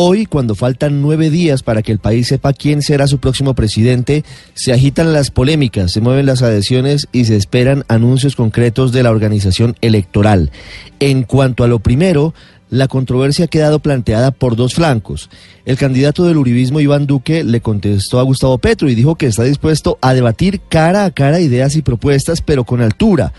Hoy, cuando faltan nueve días para que el país sepa quién será su próximo presidente, se agitan las polémicas, se mueven las adhesiones y se esperan anuncios concretos de la organización electoral. En cuanto a lo primero, la controversia ha quedado planteada por dos flancos. El candidato del uribismo Iván Duque le contestó a Gustavo Petro y dijo que está dispuesto a debatir cara a cara ideas y propuestas, pero con altura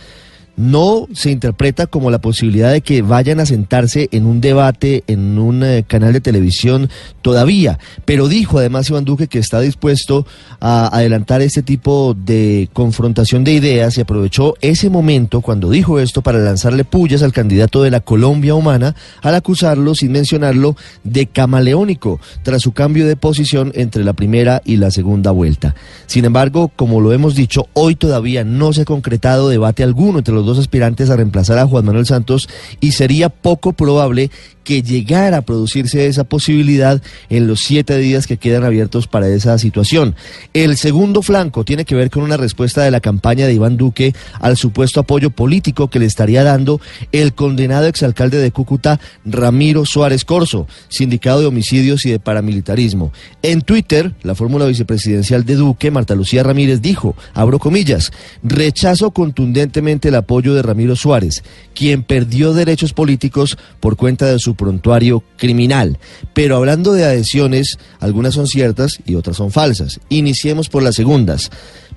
no se interpreta como la posibilidad de que vayan a sentarse en un debate en un eh, canal de televisión todavía, pero dijo además Iván Duque que está dispuesto a adelantar este tipo de confrontación de ideas y aprovechó ese momento cuando dijo esto para lanzarle pullas al candidato de la Colombia Humana al acusarlo, sin mencionarlo, de camaleónico tras su cambio de posición entre la primera y la segunda vuelta. Sin embargo, como lo hemos dicho, hoy todavía no se ha concretado debate alguno entre los dos aspirantes a reemplazar a Juan Manuel Santos y sería poco probable que llegara a producirse esa posibilidad en los siete días que quedan abiertos para esa situación. El segundo flanco tiene que ver con una respuesta de la campaña de Iván Duque al supuesto apoyo político que le estaría dando el condenado exalcalde de Cúcuta, Ramiro Suárez Corso, sindicado de homicidios y de paramilitarismo. En Twitter, la fórmula vicepresidencial de Duque, Marta Lucía Ramírez, dijo, abro comillas, rechazo contundentemente el apoyo de Ramiro Suárez, quien perdió derechos políticos por cuenta de su prontuario criminal. Pero hablando de adhesiones, algunas son ciertas y otras son falsas. Iniciemos por las segundas.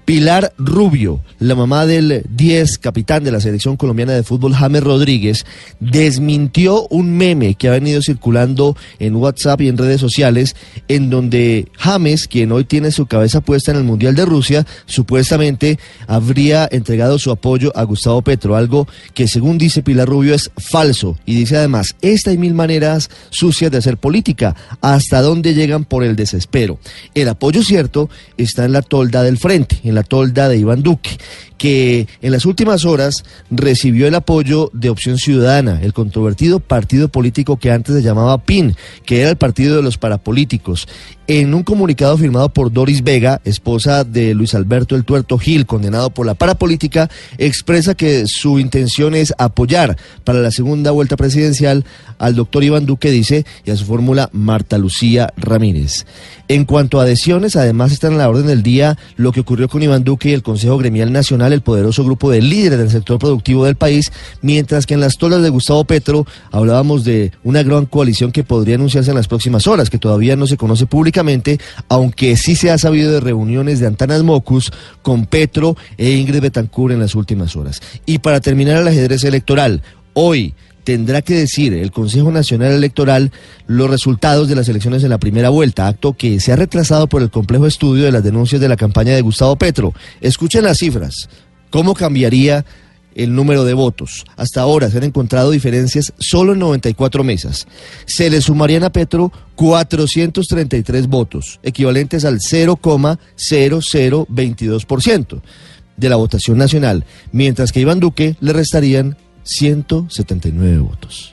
Pilar Rubio, la mamá del 10 capitán de la selección colombiana de fútbol, James Rodríguez, desmintió un meme que ha venido circulando en WhatsApp y en redes sociales, en donde James, quien hoy tiene su cabeza puesta en el Mundial de Rusia, supuestamente habría entregado su apoyo a Gustavo Petro, algo que según dice Pilar Rubio es falso. Y dice además, esta hay mil maneras sucias de hacer política, hasta dónde llegan por el desespero. El apoyo cierto está en la tolda del frente en la tolda de Iván Duque, que en las últimas horas recibió el apoyo de Opción Ciudadana, el controvertido partido político que antes se llamaba PIN, que era el partido de los parapolíticos. En un comunicado firmado por Doris Vega, esposa de Luis Alberto El Tuerto Gil, condenado por la parapolítica, expresa que su intención es apoyar para la segunda vuelta presidencial al doctor Iván Duque, dice, y a su fórmula Marta Lucía Ramírez. En cuanto a adhesiones, además están en la orden del día lo que ocurrió con Iván Duque y el Consejo Gremial Nacional, el poderoso grupo de líderes del sector productivo del país, mientras que en las tolas de Gustavo Petro hablábamos de una gran coalición que podría anunciarse en las próximas horas, que todavía no se conoce públicamente, aunque sí se ha sabido de reuniones de Antanas Mocus con Petro e Ingrid Betancourt en las últimas horas. Y para terminar el ajedrez electoral, hoy tendrá que decir el Consejo Nacional Electoral los resultados de las elecciones en la primera vuelta, acto que se ha retrasado por el complejo estudio de las denuncias de la campaña de Gustavo Petro. Escuchen las cifras. ¿Cómo cambiaría el número de votos? Hasta ahora se han encontrado diferencias solo en 94 mesas. Se le sumarían a Petro 433 votos, equivalentes al 0,0022% de la votación nacional, mientras que Iván Duque le restarían 179 votos.